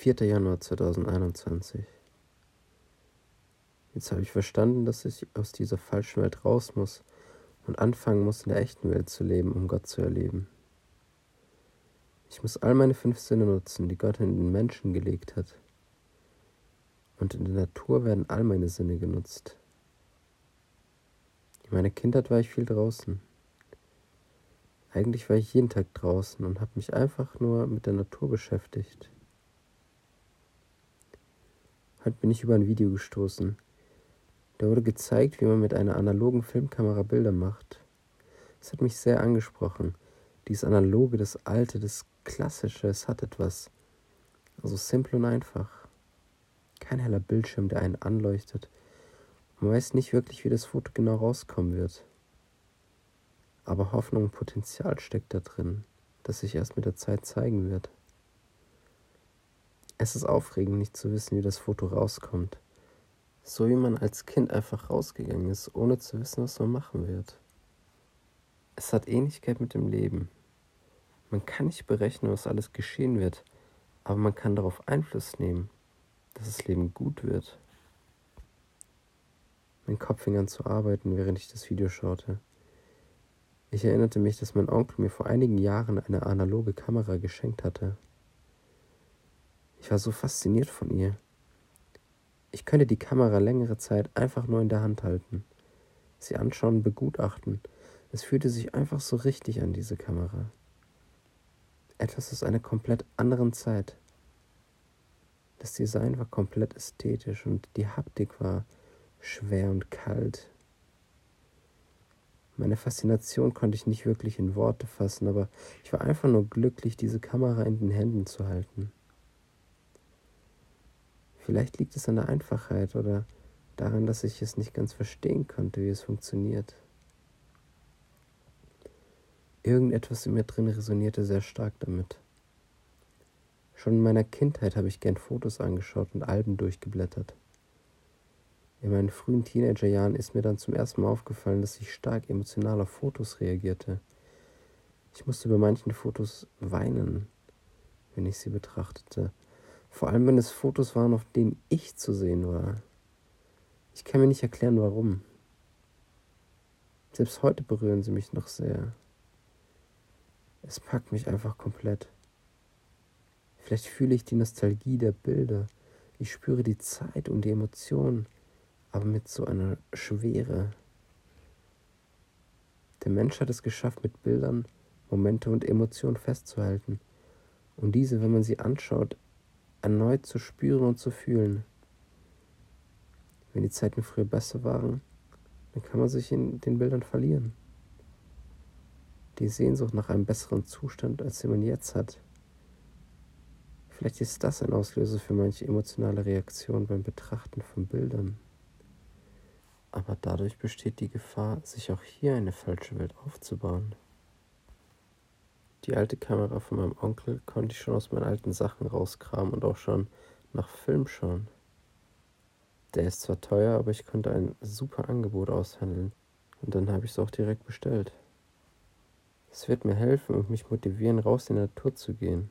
4. Januar 2021. Jetzt habe ich verstanden, dass ich aus dieser falschen Welt raus muss und anfangen muss, in der echten Welt zu leben, um Gott zu erleben. Ich muss all meine fünf Sinne nutzen, die Gott in den Menschen gelegt hat. Und in der Natur werden all meine Sinne genutzt. In meiner Kindheit war ich viel draußen. Eigentlich war ich jeden Tag draußen und habe mich einfach nur mit der Natur beschäftigt. Heute bin ich über ein Video gestoßen. Da wurde gezeigt, wie man mit einer analogen Filmkamera Bilder macht. Es hat mich sehr angesprochen. Dieses Analoge, das Alte, das Klassische, es hat etwas. Also simpel und einfach. Kein heller Bildschirm, der einen anleuchtet. Man weiß nicht wirklich, wie das Foto genau rauskommen wird. Aber Hoffnung und Potenzial steckt da drin, das sich erst mit der Zeit zeigen wird. Es ist aufregend, nicht zu wissen, wie das Foto rauskommt. So wie man als Kind einfach rausgegangen ist, ohne zu wissen, was man machen wird. Es hat Ähnlichkeit mit dem Leben. Man kann nicht berechnen, was alles geschehen wird, aber man kann darauf Einfluss nehmen, dass das Leben gut wird. Mein Kopf fing an zu arbeiten, während ich das Video schaute. Ich erinnerte mich, dass mein Onkel mir vor einigen Jahren eine analoge Kamera geschenkt hatte. Ich war so fasziniert von ihr. Ich könnte die Kamera längere Zeit einfach nur in der Hand halten, sie anschauen begutachten. Es fühlte sich einfach so richtig an, diese Kamera. Etwas aus einer komplett anderen Zeit. Das Design war komplett ästhetisch und die Haptik war schwer und kalt. Meine Faszination konnte ich nicht wirklich in Worte fassen, aber ich war einfach nur glücklich, diese Kamera in den Händen zu halten. Vielleicht liegt es an der Einfachheit oder daran, dass ich es nicht ganz verstehen konnte, wie es funktioniert. Irgendetwas in mir drin resonierte sehr stark damit. Schon in meiner Kindheit habe ich gern Fotos angeschaut und Alben durchgeblättert. In meinen frühen Teenagerjahren ist mir dann zum ersten Mal aufgefallen, dass ich stark emotional auf Fotos reagierte. Ich musste bei manchen Fotos weinen, wenn ich sie betrachtete. Vor allem, wenn es Fotos waren, auf denen ich zu sehen war. Ich kann mir nicht erklären, warum. Selbst heute berühren sie mich noch sehr. Es packt mich einfach komplett. Vielleicht fühle ich die Nostalgie der Bilder. Ich spüre die Zeit und die Emotionen aber mit so einer Schwere. Der Mensch hat es geschafft, mit Bildern Momente und Emotionen festzuhalten und diese, wenn man sie anschaut, erneut zu spüren und zu fühlen. Wenn die Zeiten früher besser waren, dann kann man sich in den Bildern verlieren. Die Sehnsucht nach einem besseren Zustand, als den man jetzt hat. Vielleicht ist das ein Auslöser für manche emotionale Reaktion beim Betrachten von Bildern. Aber dadurch besteht die Gefahr, sich auch hier eine falsche Welt aufzubauen. Die alte Kamera von meinem Onkel konnte ich schon aus meinen alten Sachen rauskramen und auch schon nach Film schauen. Der ist zwar teuer, aber ich konnte ein super Angebot aushandeln und dann habe ich es auch direkt bestellt. Es wird mir helfen und mich motivieren, raus in die Natur zu gehen.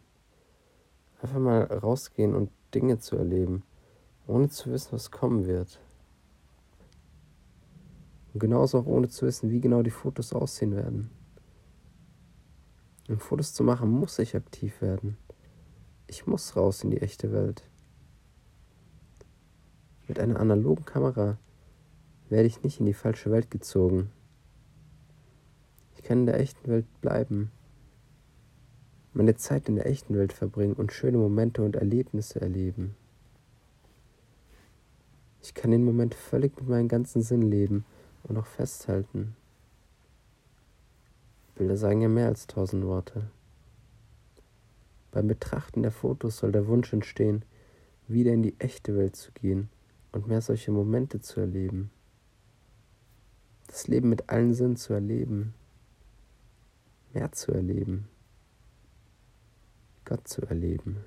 Einfach mal rausgehen und Dinge zu erleben, ohne zu wissen, was kommen wird. Und genauso auch ohne zu wissen, wie genau die Fotos aussehen werden. Um Fotos zu machen, muss ich aktiv werden. Ich muss raus in die echte Welt. Mit einer analogen Kamera werde ich nicht in die falsche Welt gezogen. Ich kann in der echten Welt bleiben, meine Zeit in der echten Welt verbringen und schöne Momente und Erlebnisse erleben. Ich kann den Moment völlig mit meinem ganzen Sinn leben und auch festhalten. Bilder sagen ja mehr als tausend Worte. Beim Betrachten der Fotos soll der Wunsch entstehen, wieder in die echte Welt zu gehen und mehr solche Momente zu erleben. Das Leben mit allen Sinnen zu erleben, mehr zu erleben, Gott zu erleben.